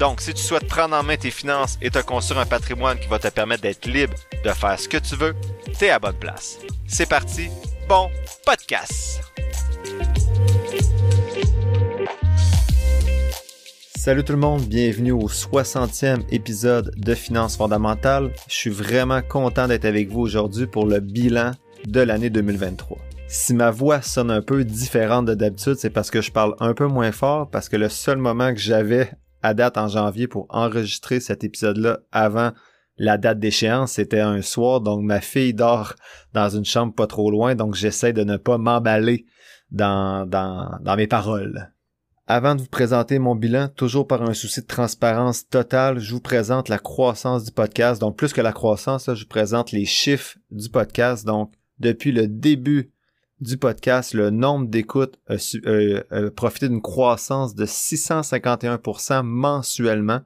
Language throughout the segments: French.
Donc, si tu souhaites prendre en main tes finances et te construire un patrimoine qui va te permettre d'être libre de faire ce que tu veux, t'es à bonne place. C'est parti, bon podcast! Salut tout le monde, bienvenue au 60e épisode de Finances fondamentales. Je suis vraiment content d'être avec vous aujourd'hui pour le bilan de l'année 2023. Si ma voix sonne un peu différente de d'habitude, c'est parce que je parle un peu moins fort, parce que le seul moment que j'avais à date en janvier pour enregistrer cet épisode-là avant la date d'échéance, c'était un soir, donc ma fille dort dans une chambre pas trop loin, donc j'essaie de ne pas m'emballer dans, mes paroles. Avant de vous présenter mon bilan, toujours par un souci de transparence totale, je vous présente la croissance du podcast. Donc, plus que la croissance, je vous présente les chiffres du podcast. Donc, depuis le début du podcast, le nombre d'écoutes a, profité d'une croissance de 651% mensuellement.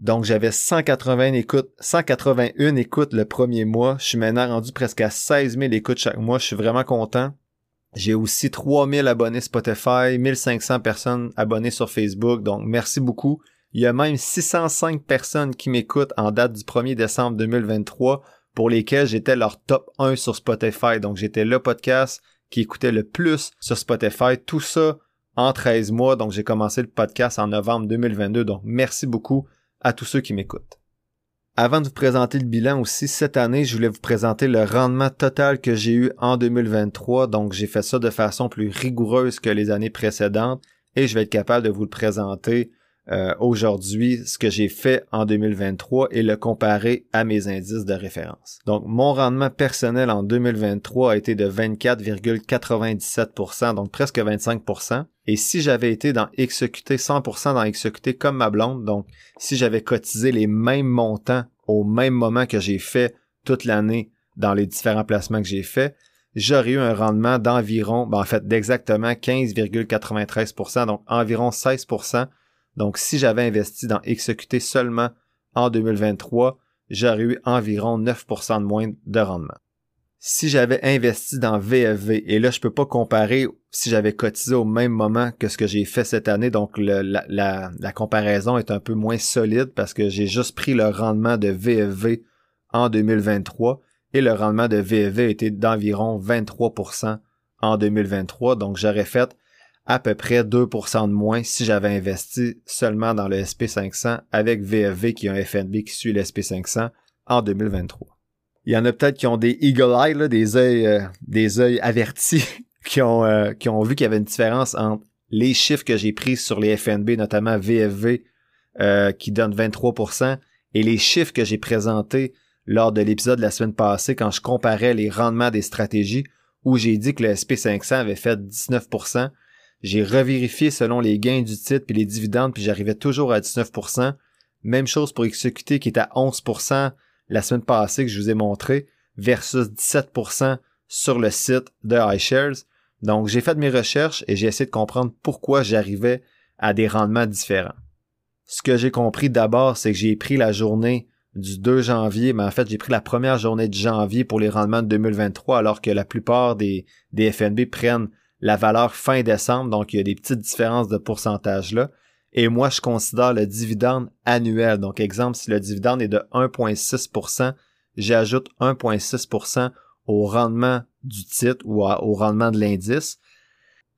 Donc, j'avais 180 écoutes, 181 écoutes le premier mois. Je suis maintenant rendu presque à 16 000 écoutes chaque mois. Je suis vraiment content. J'ai aussi 3000 abonnés Spotify, 1500 personnes abonnées sur Facebook. Donc, merci beaucoup. Il y a même 605 personnes qui m'écoutent en date du 1er décembre 2023 pour lesquelles j'étais leur top 1 sur Spotify. Donc, j'étais le podcast qui écoutait le plus sur Spotify. Tout ça en 13 mois. Donc, j'ai commencé le podcast en novembre 2022. Donc, merci beaucoup à tous ceux qui m'écoutent. Avant de vous présenter le bilan aussi, cette année, je voulais vous présenter le rendement total que j'ai eu en 2023. Donc, j'ai fait ça de façon plus rigoureuse que les années précédentes et je vais être capable de vous le présenter euh, aujourd'hui ce que j'ai fait en 2023 et le comparer à mes indices de référence. Donc, mon rendement personnel en 2023 a été de 24,97%, donc presque 25%. Et si j'avais été dans exécuter 100% dans exécuter comme ma blonde, donc si j'avais cotisé les mêmes montants au même moment que j'ai fait toute l'année dans les différents placements que j'ai fait, j'aurais eu un rendement d'environ, ben en fait d'exactement 15,93%, donc environ 16% donc, si j'avais investi dans exécuter seulement en 2023, j'aurais eu environ 9% de moins de rendement. Si j'avais investi dans VFV, et là, je peux pas comparer si j'avais cotisé au même moment que ce que j'ai fait cette année, donc la, la, comparaison est un peu moins solide parce que j'ai juste pris le rendement de VFV en 2023 et le rendement de VFV était d'environ 23% en 2023, donc j'aurais fait à peu près 2% de moins si j'avais investi seulement dans le SP500 avec VFV qui a un FNB qui suit le SP500 en 2023. Il y en a peut-être qui ont des eagle eye, des œils, euh, des œils avertis, qui ont, euh, qui ont vu qu'il y avait une différence entre les chiffres que j'ai pris sur les FNB, notamment VFV, euh, qui donne 23%, et les chiffres que j'ai présentés lors de l'épisode de la semaine passée quand je comparais les rendements des stratégies, où j'ai dit que le SP500 avait fait 19%, j'ai revérifié selon les gains du titre puis les dividendes, puis j'arrivais toujours à 19%. Même chose pour exécuter qui est à 11% la semaine passée que je vous ai montré, versus 17% sur le site de iShares. Donc, j'ai fait mes recherches et j'ai essayé de comprendre pourquoi j'arrivais à des rendements différents. Ce que j'ai compris d'abord, c'est que j'ai pris la journée du 2 janvier, mais en fait, j'ai pris la première journée de janvier pour les rendements de 2023, alors que la plupart des, des FNB prennent la valeur fin décembre, donc il y a des petites différences de pourcentage là. Et moi, je considère le dividende annuel. Donc, exemple, si le dividende est de 1,6%, j'ajoute 1,6% au rendement du titre ou au rendement de l'indice.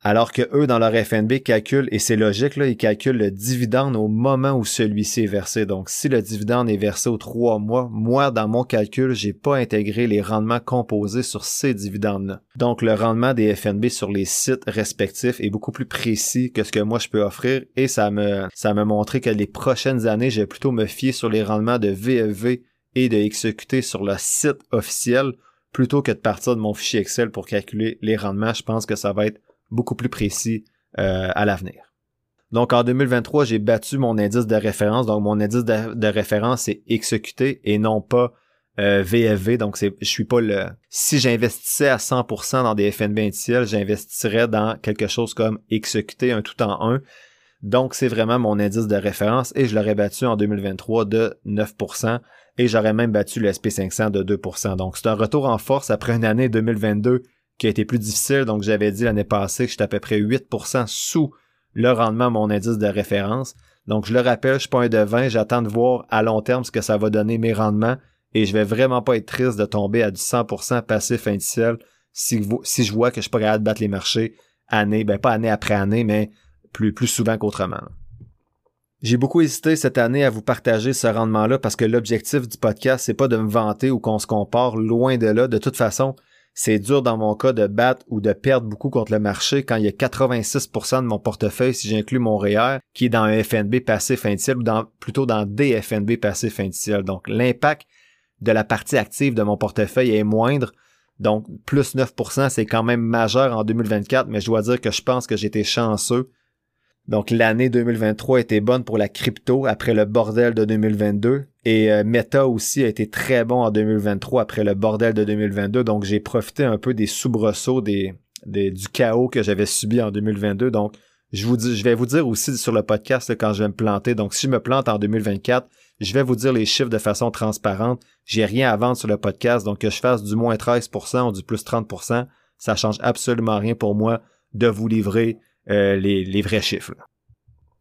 Alors que eux, dans leur FNB, calculent, et c'est logique, là, ils calculent le dividende au moment où celui-ci est versé. Donc, si le dividende est versé aux trois mois, moi, dans mon calcul, j'ai pas intégré les rendements composés sur ces dividendes-là. Donc, le rendement des FNB sur les sites respectifs est beaucoup plus précis que ce que moi je peux offrir, et ça me, ça m'a montré que les prochaines années, je vais plutôt me fier sur les rendements de VFV et de exécuter sur le site officiel plutôt que de partir de mon fichier Excel pour calculer les rendements. Je pense que ça va être beaucoup plus précis euh, à l'avenir. Donc en 2023, j'ai battu mon indice de référence. Donc mon indice de, référence c'est XQT et non pas VFV. Donc c'est je suis pas le si j'investissais à 100% dans des FNB indiciels, j'investirais dans quelque chose comme XQT un tout en un. Donc c'est vraiment mon indice de référence et je l'aurais battu en 2023 de 9% et j'aurais même battu le SP500 de 2%. Donc c'est un retour en force après une année 2022 qui a été plus difficile. Donc j'avais dit l'année passée que j'étais à peu près 8% sous le rendement mon indice de référence. Donc, je le rappelle, je suis pas un devin, j'attends de voir à long terme ce que ça va donner mes rendements et je vais vraiment pas être triste de tomber à du 100% passif indiciel si, si je vois que je suis battre les marchés année, ben pas année après année, mais plus, plus souvent qu'autrement. J'ai beaucoup hésité cette année à vous partager ce rendement-là parce que l'objectif du podcast, c'est pas de me vanter ou qu'on se compare loin de là. De toute façon, c'est dur dans mon cas de battre ou de perdre beaucoup contre le marché quand il y a 86% de mon portefeuille, si j'inclus mon REER, qui est dans un FNB passif indiciel ou plutôt dans des FNB passif indiciel. Donc, l'impact de la partie active de mon portefeuille est moindre. Donc, plus 9%, c'est quand même majeur en 2024, mais je dois dire que je pense que j'étais chanceux donc l'année 2023 était bonne pour la crypto après le bordel de 2022 et euh, Meta aussi a été très bon en 2023 après le bordel de 2022. Donc j'ai profité un peu des soubresauts des, du chaos que j'avais subi en 2022. Donc je vous dis, je vais vous dire aussi sur le podcast quand je vais me planter. Donc si je me plante en 2024, je vais vous dire les chiffres de façon transparente. J'ai rien à vendre sur le podcast, donc que je fasse du moins 13% ou du plus 30%, ça change absolument rien pour moi de vous livrer euh, les, vrais chiffres.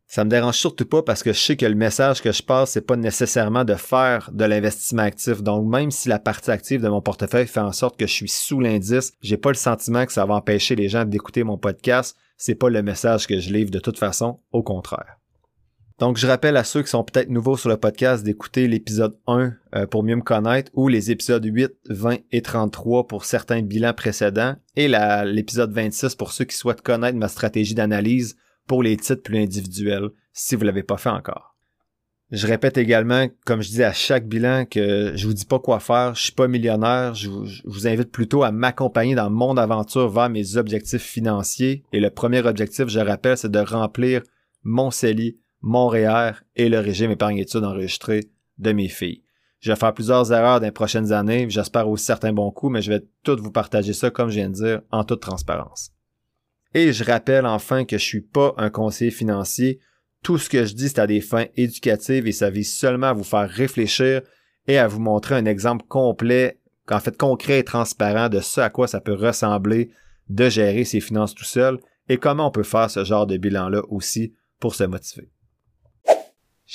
Ça me dérange surtout pas parce que je sais que le message que je passe, c'est pas nécessairement de faire de l'investissement actif. Donc, même si la partie active de mon portefeuille fait en sorte que je suis sous l'indice, j'ai pas le sentiment que ça va empêcher les gens d'écouter mon podcast. C'est pas le message que je livre de toute façon, au contraire. Donc, je rappelle à ceux qui sont peut-être nouveaux sur le podcast d'écouter l'épisode 1 euh, pour mieux me connaître ou les épisodes 8, 20 et 33 pour certains bilans précédents et l'épisode 26 pour ceux qui souhaitent connaître ma stratégie d'analyse pour les titres plus individuels si vous l'avez pas fait encore. Je répète également, comme je dis à chaque bilan, que je vous dis pas quoi faire, je suis pas millionnaire, je vous, je vous invite plutôt à m'accompagner dans mon aventure vers mes objectifs financiers. Et le premier objectif, je rappelle, c'est de remplir mon CELI Montréal et le régime épargne-études enregistré de mes filles. Je vais faire plusieurs erreurs dans les prochaines années, j'espère aussi certains bons coups, mais je vais tout vous partager ça, comme je viens de dire, en toute transparence. Et je rappelle enfin que je suis pas un conseiller financier. Tout ce que je dis, c'est à des fins éducatives et ça vise seulement à vous faire réfléchir et à vous montrer un exemple complet, en fait concret et transparent de ce à quoi ça peut ressembler de gérer ses finances tout seul et comment on peut faire ce genre de bilan-là aussi pour se motiver.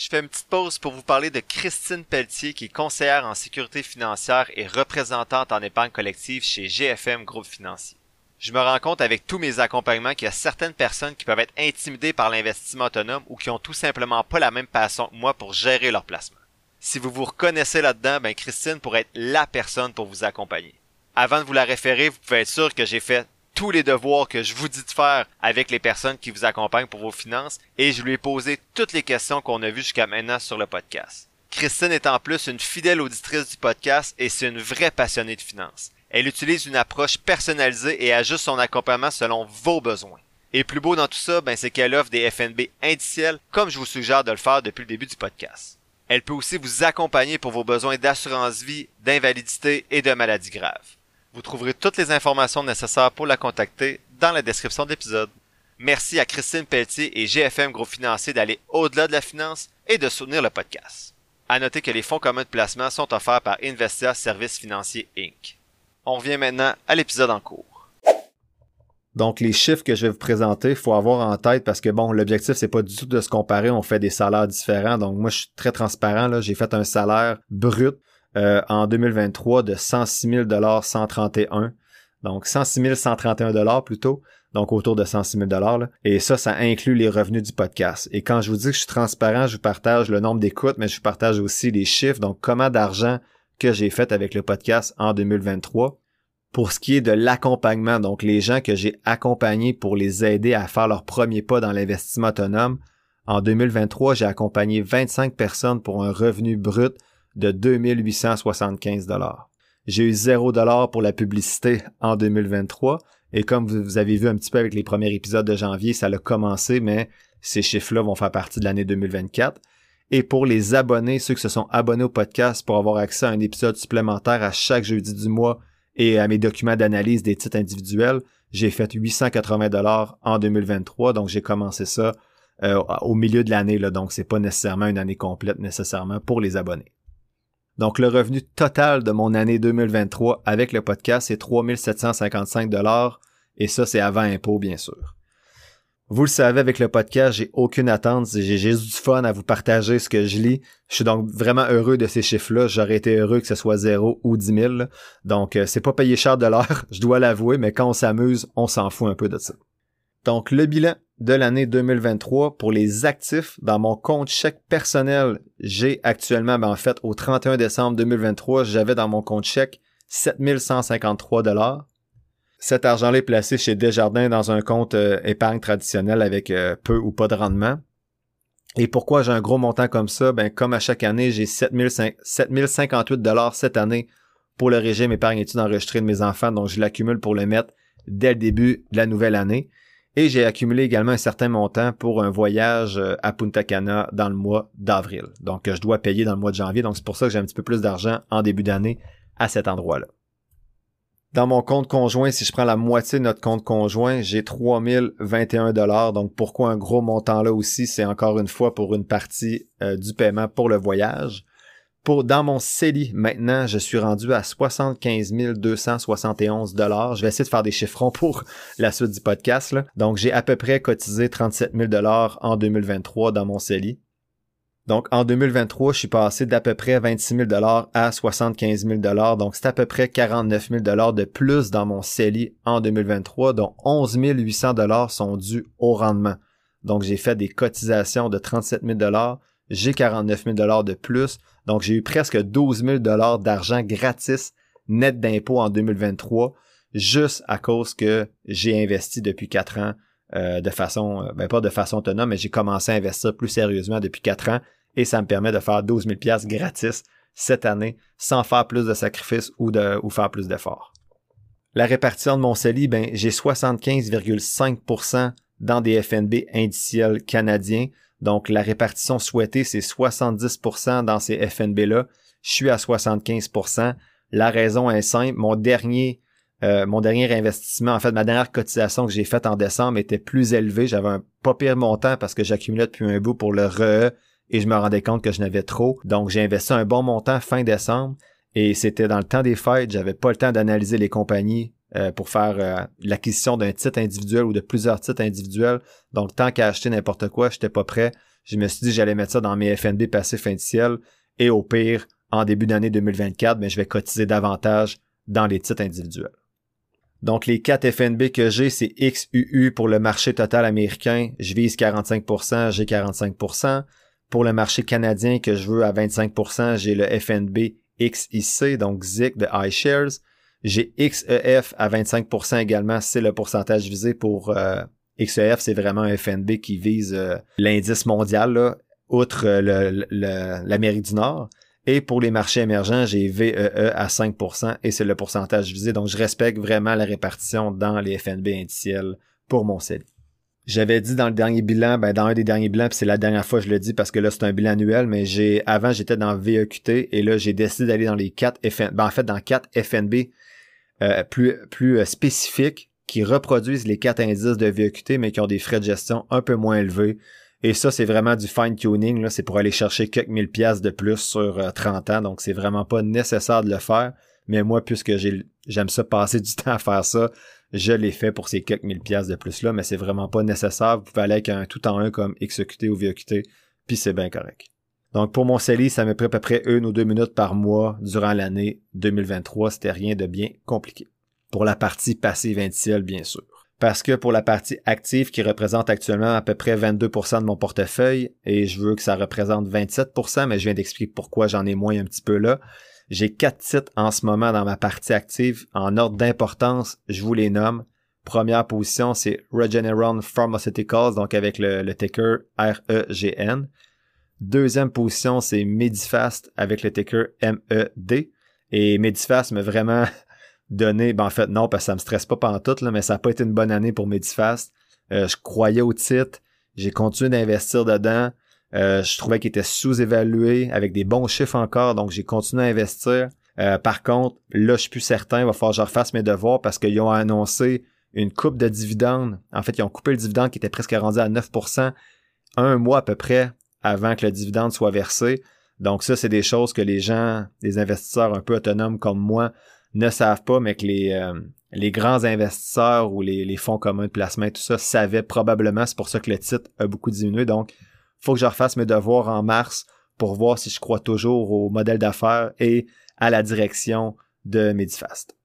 Je fais une petite pause pour vous parler de Christine Pelletier, qui est conseillère en sécurité financière et représentante en épargne collective chez GFM Groupe Financier. Je me rends compte avec tous mes accompagnements qu'il y a certaines personnes qui peuvent être intimidées par l'investissement autonome ou qui ont tout simplement pas la même passion que moi pour gérer leur placement. Si vous vous reconnaissez là-dedans, ben Christine pourrait être la personne pour vous accompagner. Avant de vous la référer, vous pouvez être sûr que j'ai fait tous les devoirs que je vous dis de faire avec les personnes qui vous accompagnent pour vos finances et je lui ai posé toutes les questions qu'on a vues jusqu'à maintenant sur le podcast. Christine est en plus une fidèle auditrice du podcast et c'est une vraie passionnée de finances. Elle utilise une approche personnalisée et ajuste son accompagnement selon vos besoins. Et plus beau dans tout ça, ben c'est qu'elle offre des FNB indiciels comme je vous suggère de le faire depuis le début du podcast. Elle peut aussi vous accompagner pour vos besoins d'assurance vie, d'invalidité et de maladies graves. Vous trouverez toutes les informations nécessaires pour la contacter dans la description de l'épisode. Merci à Christine Pelletier et GFM Gros Financier d'aller au-delà de la finance et de soutenir le podcast. À noter que les fonds communs de placement sont offerts par Investia Services Financiers Inc. On revient maintenant à l'épisode en cours. Donc les chiffres que je vais vous présenter, il faut avoir en tête parce que bon, l'objectif c'est pas du tout de se comparer, on fait des salaires différents. Donc moi je suis très transparent j'ai fait un salaire brut euh, en 2023 de 106 131. Donc 106 131 plutôt. Donc autour de 106 000 là. Et ça, ça inclut les revenus du podcast. Et quand je vous dis que je suis transparent, je vous partage le nombre d'écoutes, mais je vous partage aussi les chiffres. Donc comment d'argent que j'ai fait avec le podcast en 2023. Pour ce qui est de l'accompagnement, donc les gens que j'ai accompagnés pour les aider à faire leur premier pas dans l'investissement autonome, en 2023, j'ai accompagné 25 personnes pour un revenu brut de 2875 dollars. J'ai eu 0 dollars pour la publicité en 2023 et comme vous avez vu un petit peu avec les premiers épisodes de janvier, ça a commencé, mais ces chiffres-là vont faire partie de l'année 2024. Et pour les abonnés, ceux qui se sont abonnés au podcast pour avoir accès à un épisode supplémentaire à chaque jeudi du mois et à mes documents d'analyse des titres individuels, j'ai fait 880 dollars en 2023. Donc j'ai commencé ça euh, au milieu de l'année, donc c'est pas nécessairement une année complète nécessairement pour les abonnés. Donc le revenu total de mon année 2023 avec le podcast c'est 3755 dollars et ça c'est avant impôt bien sûr. Vous le savez, avec le podcast, j'ai aucune attente. J'ai juste du fun à vous partager ce que je lis. Je suis donc vraiment heureux de ces chiffres-là. J'aurais été heureux que ce soit 0 ou 10 000. Donc, euh, c'est pas payé cher de l'heure, je dois l'avouer, mais quand on s'amuse, on s'en fout un peu de ça. Donc, le bilan de l'année 2023 pour les actifs dans mon compte chèque personnel, j'ai actuellement, ben en fait, au 31 décembre 2023, j'avais dans mon compte chèque 7153 dollars. Cet argent-là est placé chez Desjardins dans un compte euh, épargne traditionnel avec euh, peu ou pas de rendement. Et pourquoi j'ai un gros montant comme ça? Ben, comme à chaque année, j'ai 7058 dollars cette année pour le régime épargne études enregistré de mes enfants, donc je l'accumule pour le mettre dès le début de la nouvelle année. Et j'ai accumulé également un certain montant pour un voyage euh, à Punta Cana dans le mois d'avril. Donc, je dois payer dans le mois de janvier. Donc, c'est pour ça que j'ai un petit peu plus d'argent en début d'année à cet endroit-là. Dans mon compte conjoint, si je prends la moitié de notre compte conjoint, j'ai 3021 dollars. Donc pourquoi un gros montant là aussi, c'est encore une fois pour une partie euh, du paiement pour le voyage. Pour dans mon CELI, maintenant, je suis rendu à 75 271 dollars. Je vais essayer de faire des chiffrons pour la suite du podcast. Donc j'ai à peu près cotisé 37 000 dollars en 2023 dans mon CELI. Donc, en 2023, je suis passé d'à peu près 26 000 à 75 000 Donc, c'est à peu près 49 000 de plus dans mon CELI en 2023, dont 11 800 sont dus au rendement. Donc, j'ai fait des cotisations de 37 000 j'ai 49 000 de plus. Donc, j'ai eu presque 12 000 d'argent gratis net d'impôts en 2023, juste à cause que j'ai investi depuis quatre ans euh, de façon, euh, ben pas de façon autonome, mais j'ai commencé à investir plus sérieusement depuis quatre ans et ça me permet de faire 12 000 gratis cette année sans faire plus de sacrifices ou, de, ou faire plus d'efforts. La répartition de mon CELI, ben, j'ai 75,5% dans des FNB indiciels canadiens. Donc, la répartition souhaitée, c'est 70% dans ces FNB-là. Je suis à 75%. La raison est simple. Mon dernier, euh, mon dernier investissement, en fait, ma dernière cotisation que j'ai faite en décembre était plus élevée. J'avais un pas pire montant parce que j'accumulais depuis un bout pour le RE, et je me rendais compte que je n'avais trop. Donc j'ai investi un bon montant fin décembre et c'était dans le temps des fêtes. J'avais pas le temps d'analyser les compagnies euh, pour faire euh, l'acquisition d'un titre individuel ou de plusieurs titres individuels. Donc tant qu'à acheter n'importe quoi, j'étais pas prêt. Je me suis dit j'allais mettre ça dans mes FNB passifs indiciels et au pire en début d'année 2024, mais je vais cotiser davantage dans les titres individuels. Donc les 4 FNB que j'ai, c'est XUU pour le marché total américain. Je vise 45%, j'ai 45%. Pour le marché canadien que je veux à 25%, j'ai le FNB XIC, donc ZIC de iShares. J'ai XEF à 25% également, c'est le pourcentage visé pour euh, XEF, c'est vraiment un FNB qui vise euh, l'indice mondial, là, outre euh, l'Amérique du Nord. Et pour les marchés émergents, j'ai VEE e à 5% et c'est le pourcentage visé. Donc, je respecte vraiment la répartition dans les FNB indiciels pour mon CELI. J'avais dit dans le dernier bilan, ben dans un des derniers bilans, puis c'est la dernière fois que je le dis parce que là c'est un bilan annuel, mais avant j'étais dans VEQT et là j'ai décidé d'aller dans les quatre FNB, ben, en fait dans quatre FNB euh, plus plus euh, spécifiques qui reproduisent les quatre indices de VEQT mais qui ont des frais de gestion un peu moins élevés. Et ça c'est vraiment du fine tuning là, c'est pour aller chercher quelques mille pièces de plus sur 30 euh, ans, donc c'est vraiment pas nécessaire de le faire. Mais moi, puisque j'aime ça passer du temps à faire ça, je l'ai fait pour ces quelques mille pièces de plus là, mais c'est vraiment pas nécessaire. Vous pouvez aller avec un tout en un comme XQT ou VQT, puis c'est bien correct. Donc pour mon CELI, ça me pris à peu près une ou deux minutes par mois durant l'année 2023. C'était rien de bien compliqué. Pour la partie passive indicielle, bien sûr. Parce que pour la partie active qui représente actuellement à peu près 22% de mon portefeuille, et je veux que ça représente 27%, mais je viens d'expliquer pourquoi j'en ai moins un petit peu là, j'ai quatre titres en ce moment dans ma partie active. En ordre d'importance, je vous les nomme. Première position, c'est Regeneron Pharmaceuticals, donc avec le, le ticker REGN. Deuxième position, c'est Medifast avec le ticker MED. Et Medifast m'a vraiment donné, ben en fait non, parce que ça me stresse pas pendant tout, là, mais ça n'a pas été une bonne année pour Medifast. Euh, je croyais au titre, J'ai continué d'investir dedans. Euh, je trouvais qu'il était sous-évalué avec des bons chiffres encore, donc j'ai continué à investir. Euh, par contre, là, je suis plus certain, il va falloir que je refasse mes devoirs parce qu'ils ont annoncé une coupe de dividendes. En fait, ils ont coupé le dividende qui était presque rendu à 9% un mois à peu près avant que le dividende soit versé. Donc ça, c'est des choses que les gens, les investisseurs un peu autonomes comme moi, ne savent pas, mais que les, euh, les grands investisseurs ou les, les, fonds communs de placement tout ça savaient probablement. C'est pour ça que le titre a beaucoup diminué. Donc, faut que je refasse mes devoirs en mars pour voir si je crois toujours au modèle d'affaires et à la direction de Medifast.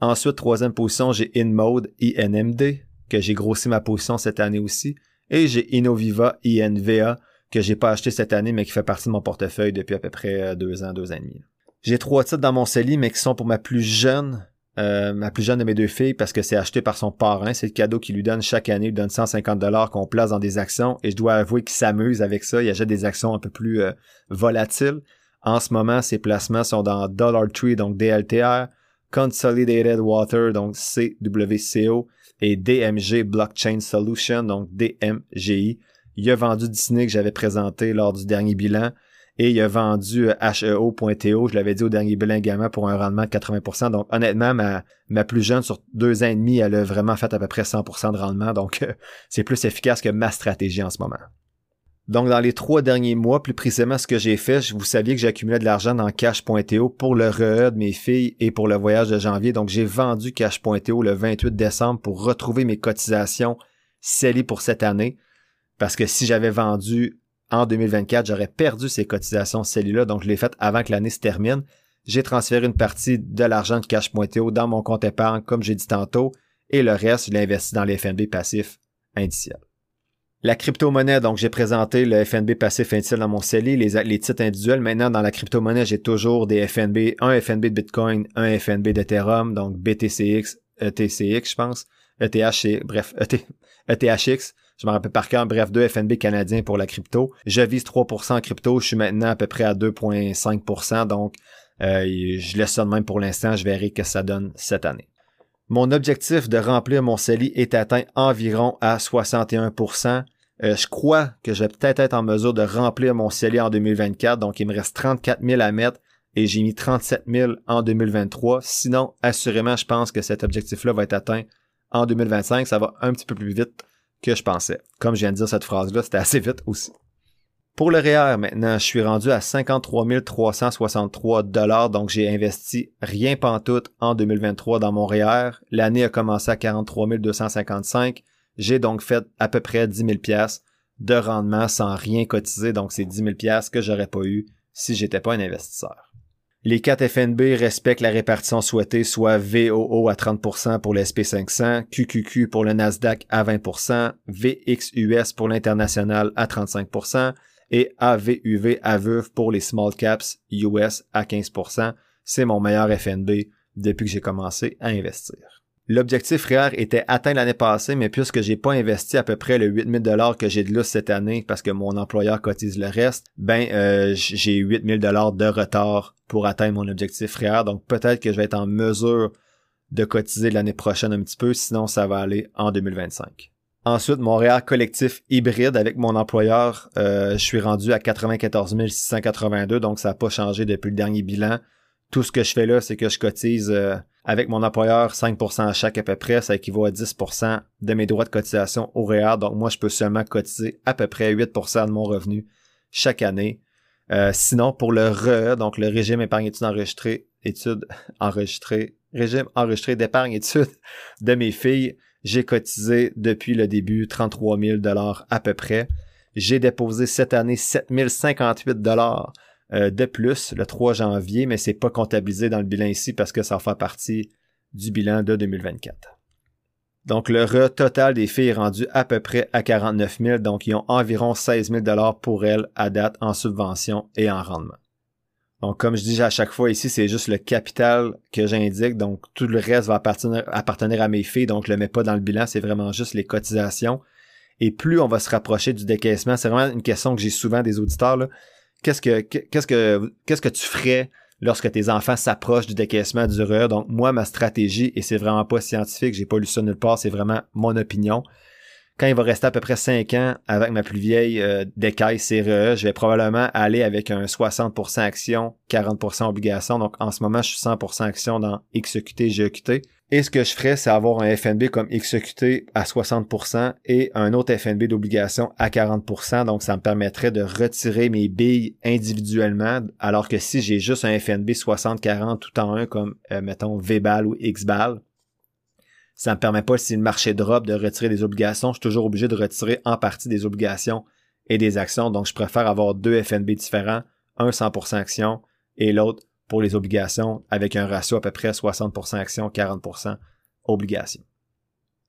Ensuite, troisième position, j'ai InMode INMD, que j'ai grossi ma position cette année aussi. Et j'ai Innoviva INVA, que j'ai pas acheté cette année, mais qui fait partie de mon portefeuille depuis à peu près euh, deux ans, deux ans et demi. J'ai trois titres dans mon CELI, mais qui sont pour ma plus jeune, euh, ma plus jeune de mes deux filles, parce que c'est acheté par son parrain. C'est le cadeau qu'il lui donne chaque année. Il lui donne 150 dollars qu'on place dans des actions. Et je dois avouer qu'il s'amuse avec ça. Il achète des actions un peu plus euh, volatiles. En ce moment, ses placements sont dans Dollar Tree, donc DLTR, Consolidated Water, donc CWCO, et DMG Blockchain Solution, donc DMGI. Il a vendu Disney que j'avais présenté lors du dernier bilan et il a vendu HEO.TO, je l'avais dit au dernier bilan également pour un rendement de 80%. Donc honnêtement, ma, ma plus jeune sur deux ans et demi, elle a vraiment fait à peu près 100% de rendement. Donc c'est plus efficace que ma stratégie en ce moment. Donc, dans les trois derniers mois, plus précisément ce que j'ai fait, vous saviez que j'accumulais de l'argent dans Cash.to pour le RE de mes filles et pour le voyage de janvier. Donc, j'ai vendu Cash.to le 28 décembre pour retrouver mes cotisations scellées pour cette année. Parce que si j'avais vendu en 2024, j'aurais perdu ces cotisations scellées-là. Donc, je l'ai fait avant que l'année se termine. J'ai transféré une partie de l'argent de Cash.to dans mon compte épargne, comme j'ai dit tantôt, et le reste, je l'ai investi dans les FNB passifs indiciels. La crypto-monnaie, donc j'ai présenté le FNB passif indiciel dans mon CELI, les, titres individuels. Maintenant, dans la crypto-monnaie, j'ai toujours des FNB, un FNB de Bitcoin, un FNB d'Ethereum, donc BTCX, ETCX, je pense, ETH, bref, ETHX. Je me rappelle par cœur, bref, deux FNB canadiens pour la crypto. Je vise 3% en crypto, je suis maintenant à peu près à 2,5%, donc euh, je laisse ça de même pour l'instant, je verrai que ça donne cette année. Mon objectif de remplir mon CELI est atteint environ à 61%. Euh, je crois que je vais peut-être être en mesure de remplir mon CELI en 2024. Donc, il me reste 34 000 à mettre et j'ai mis 37 000 en 2023. Sinon, assurément, je pense que cet objectif-là va être atteint en 2025. Ça va un petit peu plus vite que je pensais. Comme je viens de dire cette phrase-là, c'était assez vite aussi. Pour le REER, e maintenant, je suis rendu à 53 363 dollars, donc j'ai investi rien pantoute en 2023 dans mon REER. E L'année a commencé à 43 255. J'ai donc fait à peu près 10 000 pièces de rendement sans rien cotiser. Donc, c'est 10 000 pièces que j'aurais pas eu si j'étais pas un investisseur. Les 4 FNB respectent la répartition souhaitée, soit VOO à 30% pour le SP500, QQQ pour le Nasdaq à 20%, VXUS pour l'international à 35% et AVUV AVUV pour les small caps US à 15%. C'est mon meilleur FNB depuis que j'ai commencé à investir. L'objectif REER était atteint l'année passée, mais puisque j'ai pas investi à peu près le 8000 dollars que j'ai de lousse cette année parce que mon employeur cotise le reste, ben euh, j'ai 8000 dollars de retard pour atteindre mon objectif REER. Donc peut-être que je vais être en mesure de cotiser l'année prochaine un petit peu, sinon ça va aller en 2025. Ensuite, mon REER collectif hybride avec mon employeur, euh, je suis rendu à 94 682, donc ça n'a pas changé depuis le dernier bilan. Tout ce que je fais là, c'est que je cotise euh, avec mon employeur, 5% à chaque à peu près, ça équivaut à 10% de mes droits de cotisation au REER. Donc moi, je peux seulement cotiser à peu près 8% de mon revenu chaque année. Euh, sinon, pour le RE, donc le régime épargne études enregistré, études enregistrées, régime enregistré d'épargne études de mes filles, j'ai cotisé depuis le début 33 000 dollars à peu près. J'ai déposé cette année 7 058 dollars euh, de plus le 3 janvier, mais c'est pas comptabilisé dans le bilan ici parce que ça fait partie du bilan de 2024. Donc le total des filles est rendu à peu près à 49 000, donc ils ont environ 16 000 dollars pour elles à date en subvention et en rendement. Donc comme je dis à chaque fois ici, c'est juste le capital que j'indique, donc tout le reste va appartenir, à mes filles, donc je le mets pas dans le bilan, c'est vraiment juste les cotisations. Et plus on va se rapprocher du décaissement, c'est vraiment une question que j'ai souvent des auditeurs, qu'est-ce que qu'est-ce que qu'est-ce que tu ferais lorsque tes enfants s'approchent du décaissement du RE. Donc moi ma stratégie et c'est vraiment pas scientifique, j'ai pas lu ça nulle part, c'est vraiment mon opinion. quand il va rester à peu près 5 ans avec ma plus vieille euh, décaille CRE, je vais probablement aller avec un 60% action, 40% obligation. Donc en ce moment, je suis 100% action dans XQT, GQT. Et ce que je ferais, c'est avoir un FNB comme XQT à 60% et un autre FNB d'obligation à 40%. Donc ça me permettrait de retirer mes billes individuellement. Alors que si j'ai juste un FNB 60-40 tout en un comme, euh, mettons, VBAL ou XBAL, ça me permet pas, si le marché drop, de retirer des obligations. Je suis toujours obligé de retirer en partie des obligations et des actions. Donc, je préfère avoir deux FNB différents, un 100% action et l'autre pour les obligations avec un ratio à peu près 60% action, 40% obligations.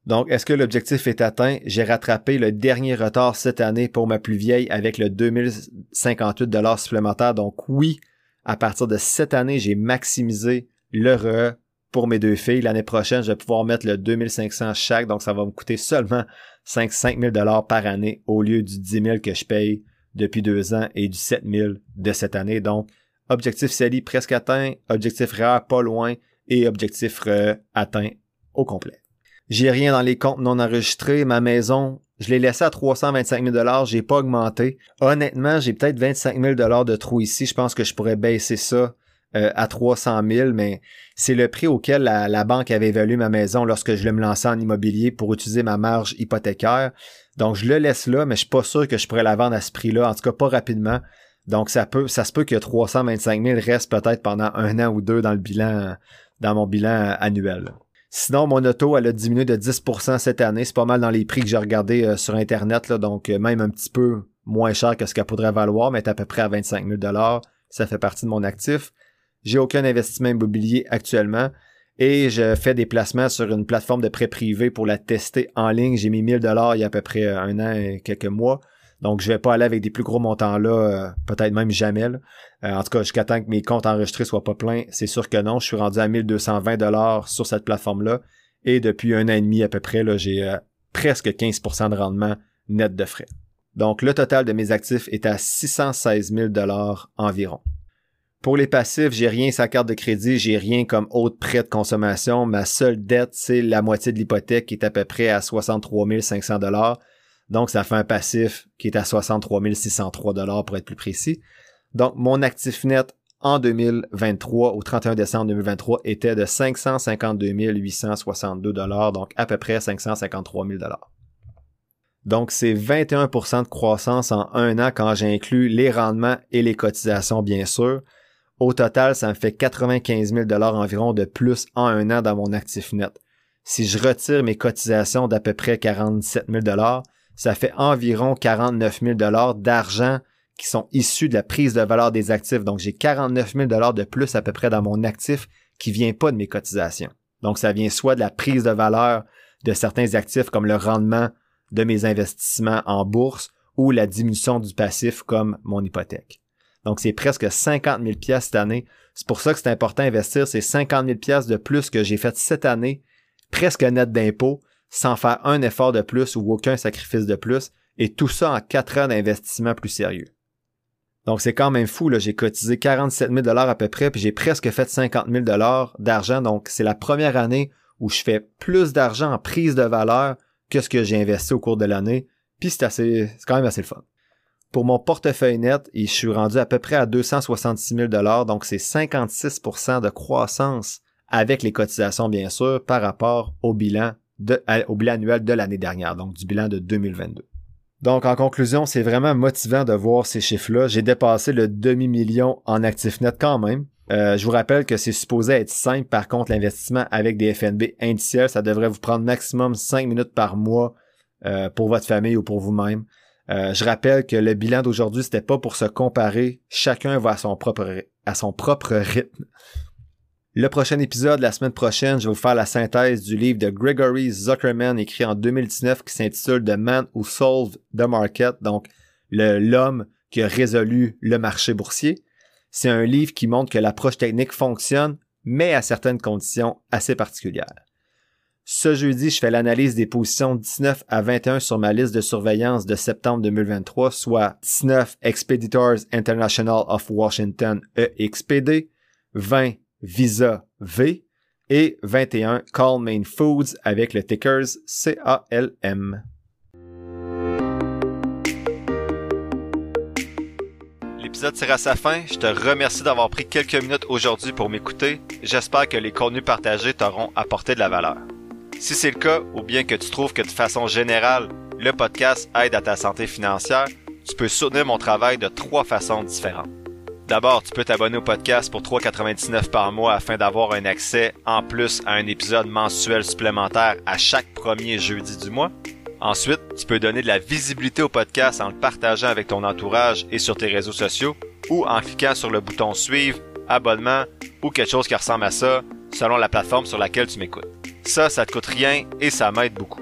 Donc, est-ce que l'objectif est atteint? J'ai rattrapé le dernier retard cette année pour ma plus vieille avec le 2058 dollars supplémentaire. Donc, oui, à partir de cette année, j'ai maximisé le RE pour mes deux filles. L'année prochaine, je vais pouvoir mettre le 2500 chaque, donc ça va me coûter seulement 5, 000 dollars par année au lieu du 10 000 que je paye depuis deux ans et du 7 000 de cette année. Donc, objectif CELI presque atteint, objectif rare pas loin et objectif RE atteint au complet. J'ai rien dans les comptes non enregistrés. Ma maison, je l'ai laissé à 325 000 dollars. J'ai pas augmenté. Honnêtement, j'ai peut-être 25 000 dollars de trou ici. Je pense que je pourrais baisser ça euh, à 300 000, mais c'est le prix auquel la, banque avait évalué ma maison lorsque je me lançais en immobilier pour utiliser ma marge hypothécaire. Donc, je le laisse là, mais je suis pas sûr que je pourrais la vendre à ce prix-là, en tout cas pas rapidement. Donc, ça peut, ça se peut que 325 000 reste peut-être pendant un an ou deux dans le bilan, dans mon bilan annuel. Sinon, mon auto, elle a diminué de 10% cette année. C'est pas mal dans les prix que j'ai regardé euh, sur Internet, là, donc euh, même un petit peu moins cher que ce qu'elle pourrait valoir, mais à peu près à 25 000 Ça fait partie de mon actif. J'ai aucun investissement immobilier actuellement et je fais des placements sur une plateforme de prêt privé pour la tester en ligne. J'ai mis 1000 dollars il y a à peu près un an et quelques mois. Donc, je vais pas aller avec des plus gros montants là, euh, peut-être même jamais. Euh, en tout cas, jusqu'à temps que mes comptes enregistrés soient pas pleins, c'est sûr que non. Je suis rendu à 1220 dollars sur cette plateforme-là. Et depuis un an et demi à peu près, j'ai euh, presque 15% de rendement net de frais. Donc, le total de mes actifs est à 616 000 dollars environ. Pour les passifs, j'ai rien sa carte de crédit, j'ai rien comme autre prêt de consommation. Ma seule dette, c'est la moitié de l'hypothèque qui est à peu près à 63 500 dollars. Donc, ça fait un passif qui est à 63 603 dollars pour être plus précis. Donc, mon actif net en 2023, au 31 décembre 2023, était de 552 862 dollars, donc à peu près 553 000 dollars. Donc, c'est 21% de croissance en un an quand j'inclus les rendements et les cotisations, bien sûr. Au total, ça me fait 95 000 environ de plus en un an dans mon actif net. Si je retire mes cotisations d'à peu près 47 000 ça fait environ 49 000 d'argent qui sont issus de la prise de valeur des actifs. Donc, j'ai 49 000 de plus à peu près dans mon actif qui vient pas de mes cotisations. Donc, ça vient soit de la prise de valeur de certains actifs comme le rendement de mes investissements en bourse ou la diminution du passif comme mon hypothèque. Donc, c'est presque 50 000 pièces cette année. C'est pour ça que c'est important d'investir ces 50 000 pièces de plus que j'ai fait cette année, presque net d'impôts, sans faire un effort de plus ou aucun sacrifice de plus, et tout ça en quatre ans d'investissement plus sérieux. Donc, c'est quand même fou. J'ai cotisé 47 000 à peu près, puis j'ai presque fait 50 000 d'argent. Donc, c'est la première année où je fais plus d'argent en prise de valeur que ce que j'ai investi au cours de l'année. Puis c'est c'est quand même assez le fun. Pour mon portefeuille net, je suis rendu à peu près à 266 000 donc c'est 56% de croissance avec les cotisations, bien sûr, par rapport au bilan, au bilan annuel de l'année dernière, donc du bilan de 2022. Donc, en conclusion, c'est vraiment motivant de voir ces chiffres-là. J'ai dépassé le demi-million en actifs net quand même. Euh, je vous rappelle que c'est supposé être simple. Par contre, l'investissement avec des FNB indiciels, ça devrait vous prendre maximum 5 minutes par mois euh, pour votre famille ou pour vous-même. Euh, je rappelle que le bilan d'aujourd'hui, c'était pas pour se comparer. Chacun va à son propre, à son propre rythme. Le prochain épisode, la semaine prochaine, je vais vous faire la synthèse du livre de Gregory Zuckerman écrit en 2019 qui s'intitule The Man Who Solved the Market, donc l'homme qui a résolu le marché boursier. C'est un livre qui montre que l'approche technique fonctionne, mais à certaines conditions assez particulières. Ce jeudi, je fais l'analyse des positions 19 à 21 sur ma liste de surveillance de septembre 2023, soit 19 Expeditors International of Washington EXPD, 20 Visa V et 21 Call Main Foods avec le tickers CALM. L'épisode tire à sa fin. Je te remercie d'avoir pris quelques minutes aujourd'hui pour m'écouter. J'espère que les contenus partagés t'auront apporté de la valeur. Si c'est le cas, ou bien que tu trouves que de façon générale, le podcast aide à ta santé financière, tu peux soutenir mon travail de trois façons différentes. D'abord, tu peux t'abonner au podcast pour 3,99 par mois afin d'avoir un accès en plus à un épisode mensuel supplémentaire à chaque premier jeudi du mois. Ensuite, tu peux donner de la visibilité au podcast en le partageant avec ton entourage et sur tes réseaux sociaux ou en cliquant sur le bouton suivre, abonnement ou quelque chose qui ressemble à ça selon la plateforme sur laquelle tu m'écoutes. Ça, ça te coûte rien et ça m'aide beaucoup.